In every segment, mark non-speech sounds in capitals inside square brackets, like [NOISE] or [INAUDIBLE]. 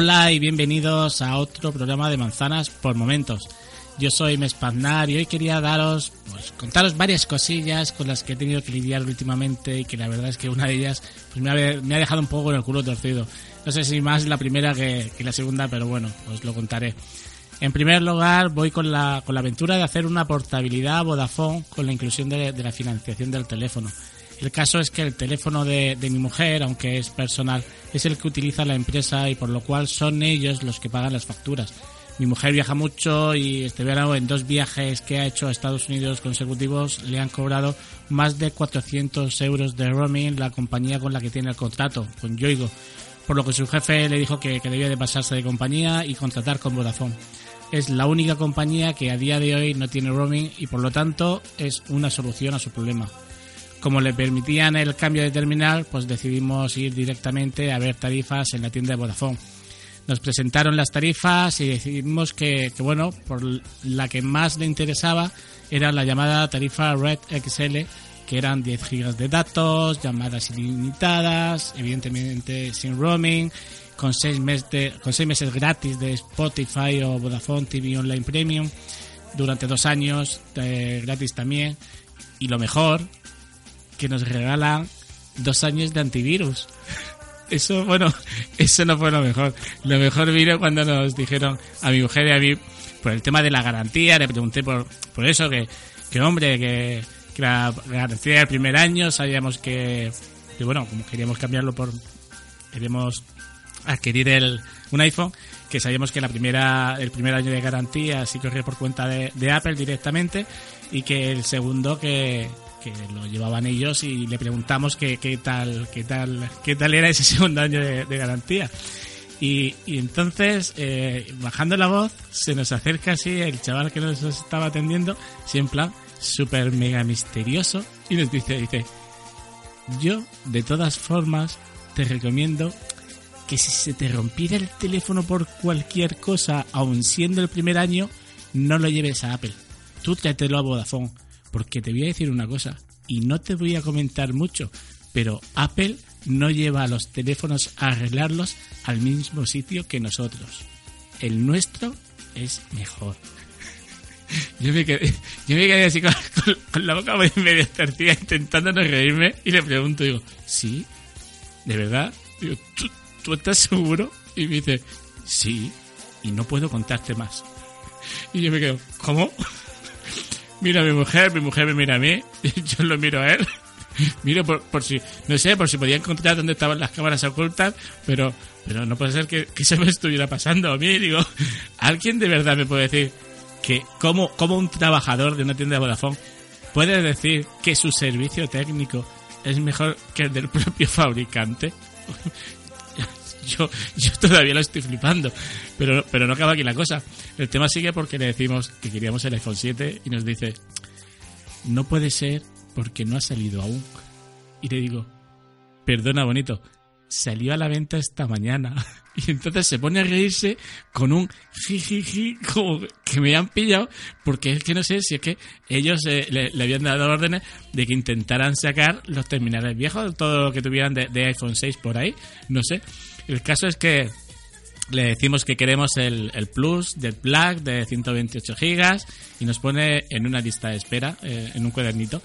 Hola y bienvenidos a otro programa de Manzanas por Momentos. Yo soy Mespaznar y hoy quería daros, pues contaros varias cosillas con las que he tenido que lidiar últimamente y que la verdad es que una de ellas pues me, ha, dejado un poco con el culo torcido. No sé si más la primera que, la segunda, pero bueno, os lo contaré. En primer lugar, voy con la, con la aventura de hacer una portabilidad Vodafone con la inclusión de la financiación del teléfono. El caso es que el teléfono de, de, mi mujer, aunque es personal, es el que utiliza la empresa y por lo cual son ellos los que pagan las facturas. Mi mujer viaja mucho y este verano en dos viajes que ha hecho a Estados Unidos consecutivos le han cobrado más de 400 euros de roaming la compañía con la que tiene el contrato, con Yoigo, por lo que su jefe le dijo que, que debía de pasarse de compañía y contratar con Vodafone es la única compañía que a día de hoy no tiene roaming y por lo tanto es una solución a su problema. Como le permitían el cambio de terminal, pues decidimos ir directamente a ver tarifas en la tienda de Vodafone. Nos presentaron las tarifas y decidimos que, que bueno, por la que más le interesaba era la llamada tarifa Red XL, que eran 10 gigas de datos, llamadas ilimitadas, evidentemente sin roaming, con seis, meses de, con seis meses gratis de Spotify o Vodafone TV Online Premium durante dos años eh, gratis también y lo mejor que nos regalan dos años de antivirus. Eso bueno [LAUGHS] eso no fue lo mejor. Lo mejor vino cuando nos dijeron a mi mujer y a mí por el tema de la garantía le pregunté por, por eso que, que hombre que, que la garantía del primer año sabíamos que, que bueno como queríamos cambiarlo por queríamos adquirir el, un iPhone, que sabíamos que la primera, el primer año de garantía sí corría por cuenta de, de Apple directamente y que el segundo que, que lo llevaban ellos y le preguntamos qué, qué tal, qué tal, qué tal era ese [LAUGHS] segundo año de, de garantía. Y, y entonces, eh, bajando la voz, se nos acerca así el chaval que nos estaba atendiendo, así en plan súper mega misterioso, y nos dice, dice, yo de todas formas te recomiendo que si se te rompiera el teléfono por cualquier cosa, aun siendo el primer año, no lo lleves a Apple. Tú tráetelo a Vodafone. Porque te voy a decir una cosa, y no te voy a comentar mucho, pero Apple no lleva a los teléfonos a arreglarlos al mismo sitio que nosotros. El nuestro es mejor. [LAUGHS] Yo me quedé, yo me quedé así con, la boca medio tercida intentando no reírme y le pregunto, digo, ¿sí? ¿De verdad? Digo, ¿tú, ¿tú estás seguro? Y me dice, sí, y no puedo contarte más. [LAUGHS] Y yo me quedo, ¿cómo? Mira a mi mujer, mi mujer me mira a mí, [LAUGHS] yo lo miro a él. [LAUGHS] Miro por, por si, no sé, por si podía encontrar dónde estaban las cámaras ocultas, pero, pero no puede ser que, que se me estuviera pasando a mí. Digo, ¿alguien de verdad me puede decir que como, como un trabajador de una tienda de Vodafone puede decir que su servicio técnico es mejor que el del propio fabricante? Yo, yo todavía lo estoy flipando. Pero, pero no acaba aquí la cosa. El tema sigue porque le decimos que queríamos el iPhone 7 y nos dice, no puede ser porque no ha salido aún. Y le digo, perdona bonito, salió a la venta esta mañana. [LAUGHS] Y entonces se pone a reírse con un jijiji, como que me han pillado, porque es que no sé si es que ellos eh, le, habían dado órdenes de que intentaran sacar los terminales viejos, todo lo que tuvieran de, de iPhone 6 por ahí, no sé. El caso es que le decimos que queremos el, el Plus del Black de 128 gigas y nos pone en una lista de espera, eh, en un cuadernito,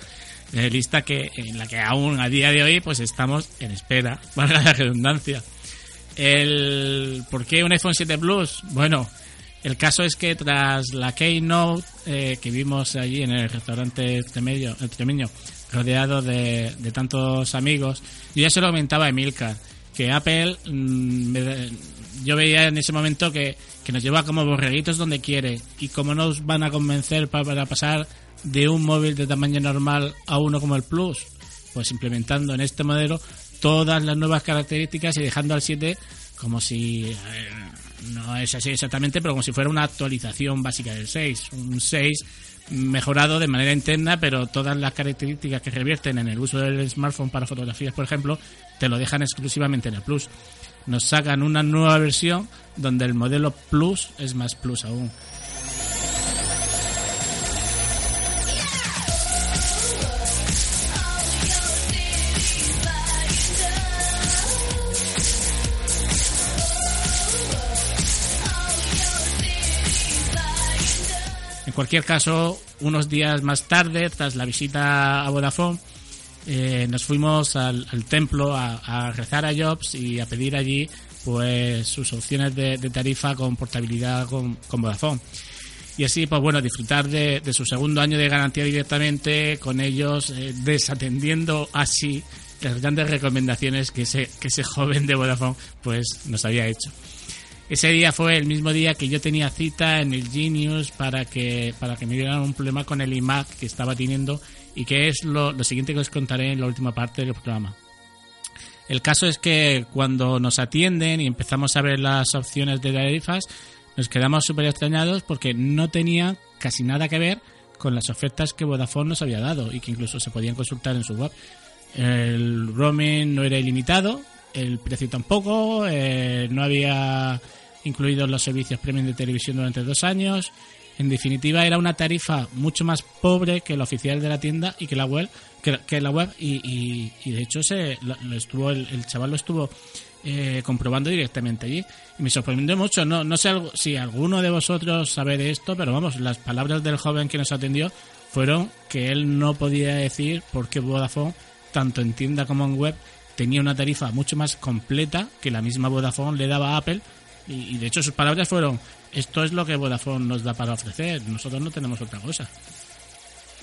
eh, lista que en la que aún a día de hoy pues estamos en espera, [LAUGHS] valga la redundancia. El, ¿Por qué un iPhone 7 Plus? Bueno, el caso es que tras la Keynote eh, que vimos allí en el restaurante Extremeño, Extremeño rodeado de, de tantos amigos, yo ya se lo comentaba a Emilcar que Apple mmm, yo veía en ese momento que, que, nos lleva como borreguitos donde quiere. Y cómo nos van a convencer para, para, pasar de un móvil de tamaño normal a uno como el Plus pues implementando en este modelo todas las nuevas características y dejando al 7 como si eh, no es así exactamente pero como si fuera una actualización básica del 6 un 6 mejorado de manera interna, pero todas las características que revierten en el uso del smartphone para fotografías, por ejemplo, te lo dejan exclusivamente en el Plus. Nos sacan una nueva versión donde el modelo Plus es más Plus aún. En cualquier caso, unos días más tarde, tras la visita a Vodafone, eh, nos fuimos al, templo a, rezar a Jobs y a pedir allí pues sus opciones de, tarifa con portabilidad con, Vodafone. Y así, pues bueno, disfrutar de, su segundo año de garantía directamente con ellos, eh, desatendiendo así las grandes recomendaciones que ese, que ese joven de Vodafone pues nos había hecho. Ese día fue el mismo día que yo tenía cita en el Genius para que, para que me dieran un problema con el iMac que estaba teniendo y que es lo, siguiente que os contaré en la última parte del programa. El caso es que cuando nos atienden y empezamos a ver las opciones de tarifas, nos quedamos súper extrañados porque no tenía casi nada que ver con las ofertas que Vodafone nos había dado y que incluso se podían consultar en su web. El roaming no era ilimitado, el precio tampoco, eh, no había incluidos los servicios premium de televisión durante dos años. En definitiva, era una tarifa mucho más pobre que la oficial de la tienda y que la web, que, la web y, de hecho se lo, estuvo el, chaval lo estuvo eh, comprobando directamente allí y me sorprendió mucho. No, no sé si alguno de vosotros sabe de esto, pero vamos, las palabras del joven que nos atendió fueron que él no podía decir por qué Vodafone, tanto en tienda como en web, tenía una tarifa mucho más completa que la misma Vodafone le daba a Apple y, de hecho sus palabras fueron esto es lo que Vodafone nos da para ofrecer, nosotros no tenemos otra cosa.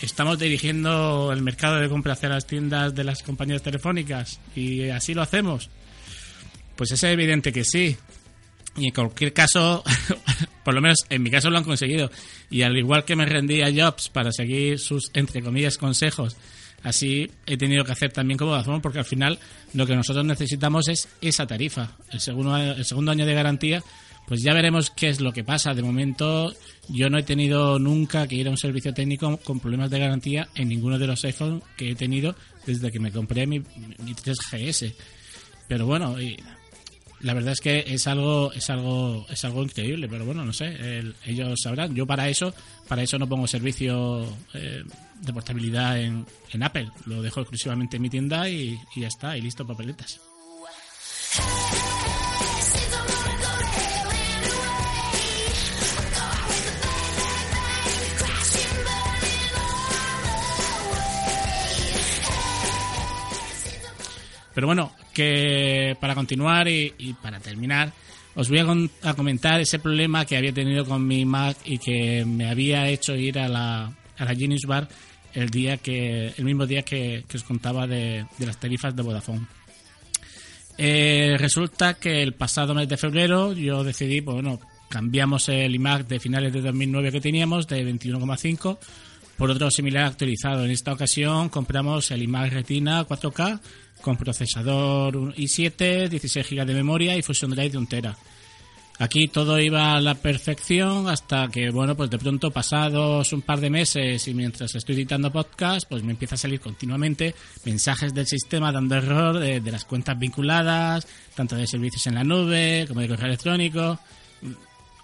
¿Estamos dirigiendo el mercado de compra hacia las tiendas de las compañías telefónicas y así lo hacemos? Pues es evidente que sí. Y en cualquier caso, [LAUGHS] por lo menos en mi caso lo han conseguido. Y al igual que me rendí a Jobs para seguir sus, entre comillas, consejos Así he tenido que hacer también como Vodafone porque al final lo que nosotros necesitamos es esa tarifa. El segundo, el segundo año de garantía, pues ya veremos qué es lo que pasa. De momento yo no he tenido nunca que ir a un servicio técnico con problemas de garantía en ninguno de los iPhones que he tenido desde que me compré mi, mi 3GS. Pero bueno, la verdad es que es algo es algo es algo increíble pero bueno no sé ellos sabrán. Yo para eso para eso no pongo servicio eh, de portabilidad en, en, Apple. Lo dejo exclusivamente en mi tienda y, y ya está y listo papeletas. Pero bueno, que para continuar y, para terminar, os voy a, comentar ese problema que había tenido con mi Mac y que me había hecho ir a la, a la Genius Bar el día que el mismo día que, os contaba de, las tarifas de Vodafone. Eh, resulta que el pasado mes de febrero yo decidí, pues bueno, cambiamos el iMac de finales de 2009 que teníamos de 21,5 por otro similar actualizado. En esta ocasión compramos el iMac Retina 4K con procesador i7, 16 GB de memoria y Fusion Drive de 1 tera. Aquí todo iba a la perfección hasta que, bueno, pues de pronto pasados un par de meses y mientras estoy editando podcast, pues me empieza a salir continuamente mensajes del sistema dando error de, las cuentas vinculadas, tanto de servicios en la nube como de correo electrónico.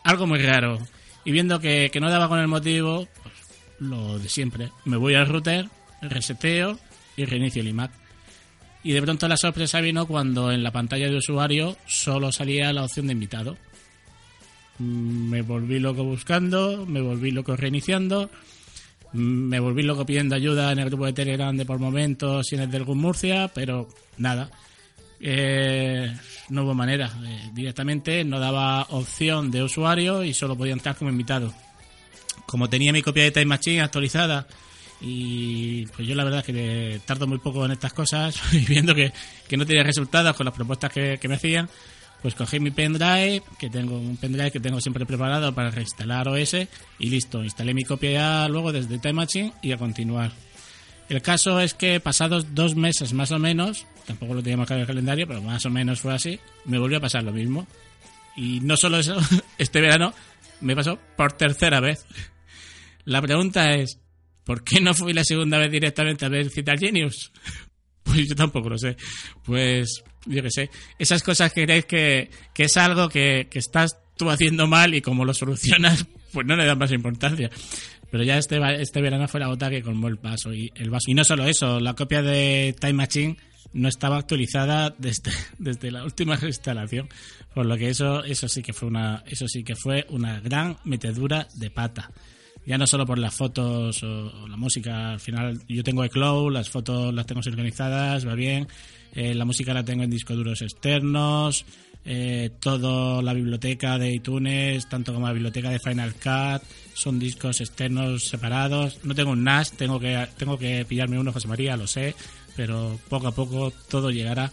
Algo muy raro. Y viendo que, no daba con el motivo, pues lo de siempre. Me voy al router, reseteo y reinicio el iMac. Y de pronto la sorpresa vino cuando en la pantalla de usuario solo salía la opción de invitado. Mm, me volví loco buscando, me volví loco reiniciando, mm, me volví loco pidiendo ayuda en el grupo de Telegram de por momentos y en el del GUM Murcia, pero nada. Eh, no hubo manera. Eh, directamente no daba opción de usuario y solo podía entrar como invitado. Como tenía mi copia de Time Machine actualizada y pues yo la verdad es que tardo muy poco en estas cosas [LAUGHS] y viendo que, no tenía resultados con las propuestas que, me hacían, pues cogí mi pendrive, que tengo un pendrive que tengo siempre preparado para reinstalar OS y listo, instalé mi copia ya luego desde Time Machine y a continuar. El caso es que pasados dos meses más o menos, tampoco lo teníamos en el calendario, pero más o menos fue así, me volvió a pasar lo mismo. Y no solo eso, [LAUGHS] este verano me pasó por tercera vez. La pregunta es, ¿Por qué no fui la segunda vez directamente a ver Citar Genius? [LAUGHS] Pues yo tampoco lo sé. Pues yo qué sé. Esas cosas que creéis que, es algo que, estás tú haciendo mal y como lo solucionas, [LAUGHS] pues no le das más importancia. Pero ya este, este verano fue la gota que colmó el vaso y el vaso. Y no solo eso, la copia de Time Machine no estaba actualizada desde, [LAUGHS] desde la última instalación. Por lo que eso, eso sí que fue una, eso sí que fue una gran metedura de pata. Ya no solo por las fotos o, la música, al final yo tengo iCloud, las fotos las tengo sincronizadas, va bien, eh, la música la tengo en discos duros externos, eh, toda la biblioteca de iTunes, tanto como la biblioteca de Final Cut, son discos externos separados. No tengo un NAS, tengo que, tengo que pillarme uno, José María, lo sé, pero poco a poco todo llegará.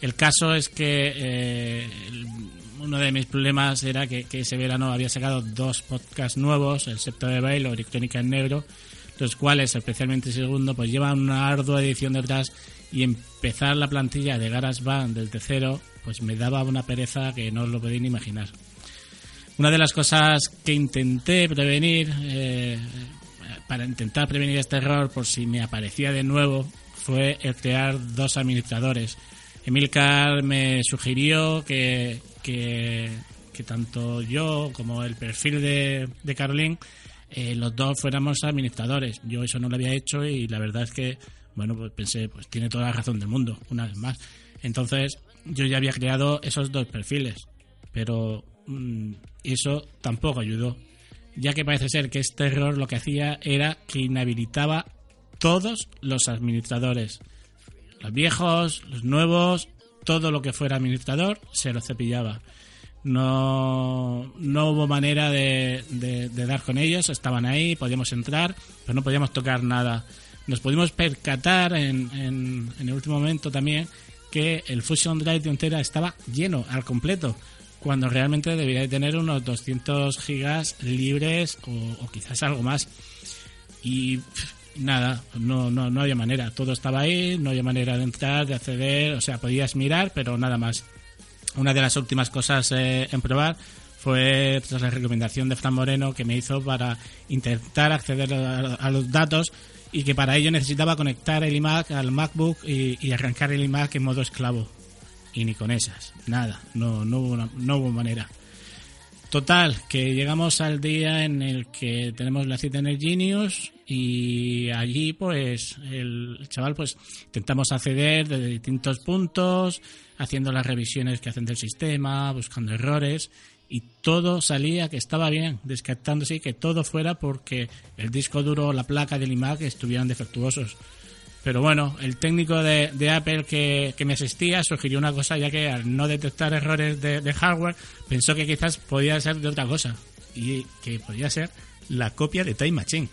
El caso es que eh, uno de mis problemas era que, ese verano había sacado dos podcasts nuevos, el Septo de Bailo y Crónica en Negro, los cuales, especialmente el segundo, pues llevan una ardua edición detrás y empezar la plantilla de GarageBand desde cero, pues me daba una pereza que no os lo podéis ni imaginar. Una de las cosas que intenté prevenir, eh, para intentar prevenir este error por si me aparecía de nuevo, fue el crear dos administradores. Emilcar me sugirió que, que, tanto yo como el perfil de, de Caroline, eh, los dos fuéramos administradores. Yo eso no lo había hecho y la verdad es que bueno, pues pensé, pues tiene toda la razón del mundo, una vez más. Entonces, yo ya había creado esos dos perfiles, pero mm, eso tampoco ayudó, ya que parece ser que este error lo que hacía era que inhabilitaba todos los administradores. Los viejos, los nuevos, todo lo que fuera administrador se lo cepillaba. No, no hubo manera de, dar con ellos, estaban ahí, podíamos entrar, pero no podíamos tocar nada nos pudimos percatar en, en, el último momento también que el Fusion Drive de Ontera estaba lleno al completo, cuando realmente debería de tener unos 200 gigas libres o, quizás algo más. Y nada, no, no, no había manera. Todo estaba ahí, no había manera de entrar, de acceder, o sea, podías mirar, pero nada más. Una de las últimas cosas eh, en probar fue tras la recomendación de Fran Moreno que me hizo para intentar acceder a los datos y que para ello necesitaba conectar el iMac al MacBook y, arrancar el iMac en modo esclavo. Y ni con esas, nada, no, no, hubo, no hubo manera. Total, que llegamos al día en el que tenemos la cita en el Genius y allí pues el chaval pues intentamos acceder desde distintos puntos, haciendo las revisiones que hacen del sistema, buscando errores y todo salía que estaba bien, descartándose que todo fuera porque el disco duro o la placa del iMac estuvieran defectuosos. Pero bueno, el técnico de, Apple que, me asistía sugirió una cosa, ya que al no detectar errores de, hardware, pensó que quizás podía ser de otra cosa. Y que podía ser la copia de Time Machine.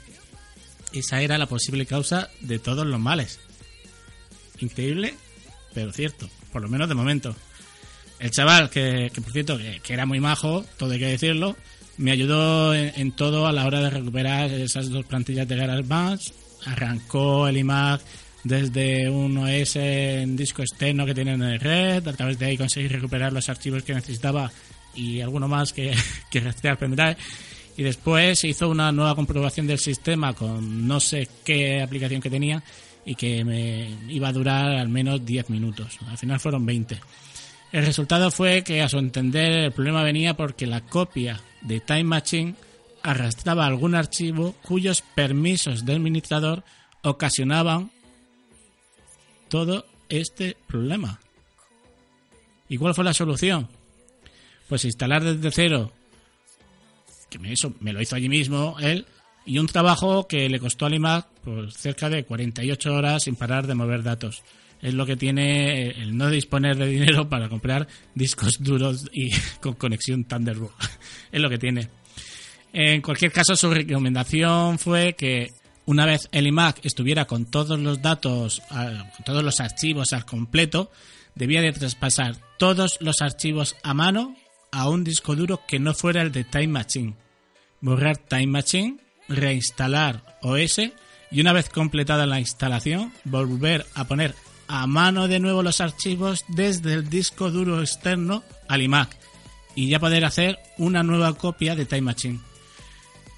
Esa era la posible causa de todos los males. Increíble, pero cierto, por lo menos de momento. El chaval, que, por cierto, que, era muy majo, todo hay que decirlo, me ayudó en, todo a la hora de recuperar esas dos plantillas de GarageBand. Arrancó el iMac desde un OS en disco externo que tiene en red. A través de ahí conseguí recuperar los archivos que necesitaba y alguno más que, [LAUGHS] que rastrear. Y después hizo una nueva comprobación del sistema con no sé qué aplicación que tenía y que me iba a durar al menos 10 minutos. Al final fueron 20. El resultado fue que, a su entender, el problema venía porque la copia de Time Machine arrastraba algún archivo cuyos permisos del administrador ocasionaban todo este problema. ¿Y cuál fue la solución? Pues instalar desde cero, que me, me lo hizo allí mismo él, y un trabajo que le costó al iMac pues, cerca de 48 horas sin parar de mover datos es lo que tiene el no disponer de dinero para comprar discos duros y [LAUGHS] con conexión Thunderbolt. [LAUGHS] es lo que tiene. En cualquier caso, su recomendación fue que una vez el iMac estuviera con todos los datos, con todos los archivos al completo, debía de traspasar todos los archivos a mano a un disco duro que no fuera el de Time Machine. Borrar Time Machine, reinstalar OS y una vez completada la instalación, volver a poner a mano de nuevo los archivos desde el disco duro externo al iMac y ya poder hacer una nueva copia de Time Machine.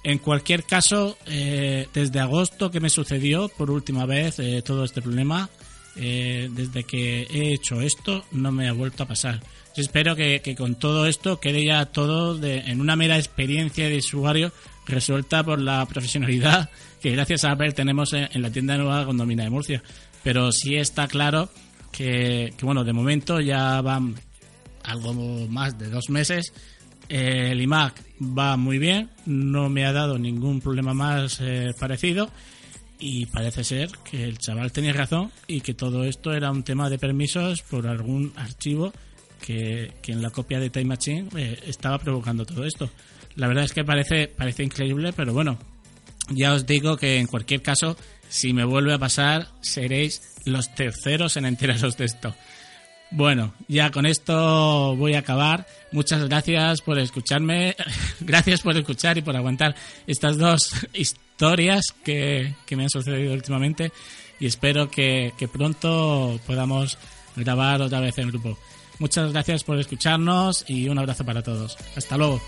En cualquier caso, eh, desde agosto que me sucedió por última vez eh, todo este problema, eh, desde que he hecho esto no me ha vuelto a pasar. Yo espero que, con todo esto quede ya todo en una mera experiencia de usuario resuelta por la profesionalidad que gracias a Apple tenemos en, la tienda nueva condomina de Murcia pero sí está claro que, bueno, de momento ya van algo más de dos meses el iMac va muy bien, no me ha dado ningún problema más eh, parecido y parece ser que el chaval tenía razón y que todo esto era un tema de permisos por algún archivo que, en la copia de Time Machine eh, estaba provocando todo esto. La verdad es que parece, parece increíble, pero bueno, ya os digo que en cualquier caso, si me vuelve a pasar, seréis los terceros en enteraros de esto. Bueno, ya con esto voy a acabar. Muchas gracias por escucharme. [LAUGHS] gracias por escuchar y por aguantar estas dos [LAUGHS] historias que, me han sucedido últimamente. Y espero que, que pronto podamos grabar otra vez en grupo. Muchas gracias por escucharnos y un abrazo para todos. Hasta luego.